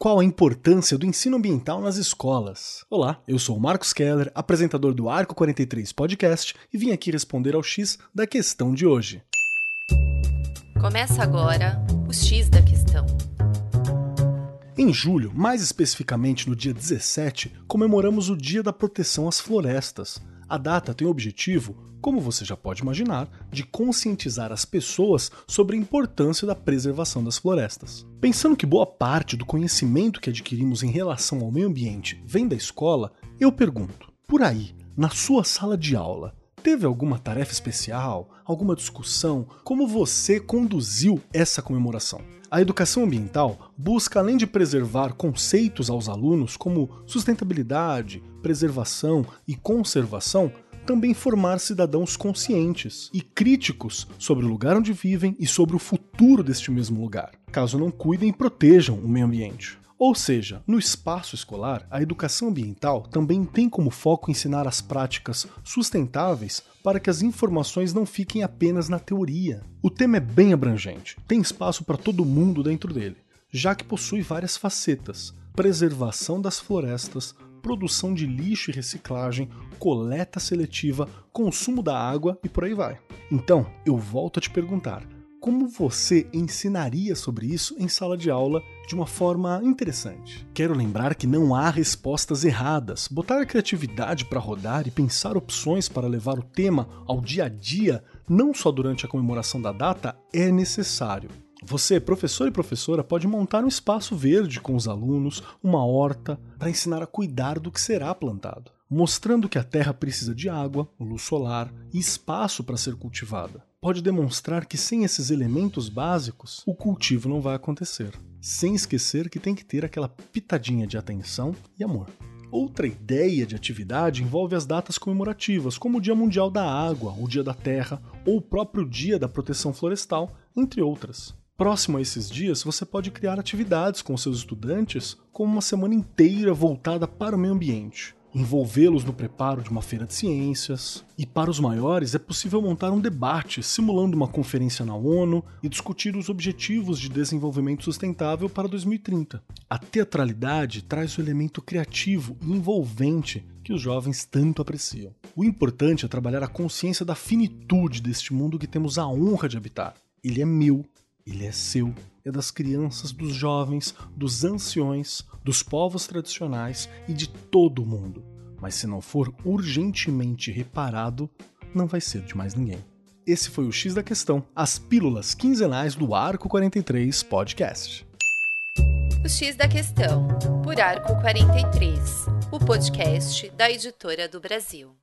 Qual a importância do ensino ambiental nas escolas? Olá, eu sou o Marcos Keller, apresentador do Arco 43 Podcast e vim aqui responder ao X da questão de hoje. Começa agora o X da questão. Em julho, mais especificamente no dia 17, comemoramos o Dia da Proteção às Florestas. A data tem o objetivo, como você já pode imaginar, de conscientizar as pessoas sobre a importância da preservação das florestas. Pensando que boa parte do conhecimento que adquirimos em relação ao meio ambiente vem da escola, eu pergunto: por aí, na sua sala de aula, Teve alguma tarefa especial? Alguma discussão? Como você conduziu essa comemoração? A educação ambiental busca, além de preservar conceitos aos alunos como sustentabilidade, preservação e conservação, também formar cidadãos conscientes e críticos sobre o lugar onde vivem e sobre o futuro deste mesmo lugar, caso não cuidem e protejam o meio ambiente. Ou seja, no espaço escolar, a educação ambiental também tem como foco ensinar as práticas sustentáveis para que as informações não fiquem apenas na teoria. O tema é bem abrangente, tem espaço para todo mundo dentro dele, já que possui várias facetas: preservação das florestas, produção de lixo e reciclagem, coleta seletiva, consumo da água e por aí vai. Então, eu volto a te perguntar como você ensinaria sobre isso em sala de aula de uma forma interessante? Quero lembrar que não há respostas erradas. Botar a criatividade para rodar e pensar opções para levar o tema ao dia a dia, não só durante a comemoração da data, é necessário. Você, professor e professora, pode montar um espaço verde com os alunos, uma horta, para ensinar a cuidar do que será plantado, mostrando que a terra precisa de água, luz solar e espaço para ser cultivada pode demonstrar que sem esses elementos básicos, o cultivo não vai acontecer. Sem esquecer que tem que ter aquela pitadinha de atenção e amor. Outra ideia de atividade envolve as datas comemorativas, como o Dia Mundial da Água, o Dia da Terra ou o próprio Dia da Proteção Florestal, entre outras. Próximo a esses dias, você pode criar atividades com seus estudantes, como uma semana inteira voltada para o meio ambiente envolvê-los no preparo de uma feira de ciências. E para os maiores, é possível montar um debate simulando uma conferência na ONU e discutir os objetivos de desenvolvimento sustentável para 2030. A teatralidade traz o elemento criativo e envolvente que os jovens tanto apreciam. O importante é trabalhar a consciência da finitude deste mundo que temos a honra de habitar. Ele é meu, ele é seu, é das crianças, dos jovens, dos anciões, dos povos tradicionais e de todo o mundo. Mas se não for urgentemente reparado, não vai ser de mais ninguém. Esse foi o X da Questão, as pílulas quinzenais do Arco 43 Podcast. O X da Questão, por Arco 43, o podcast da editora do Brasil.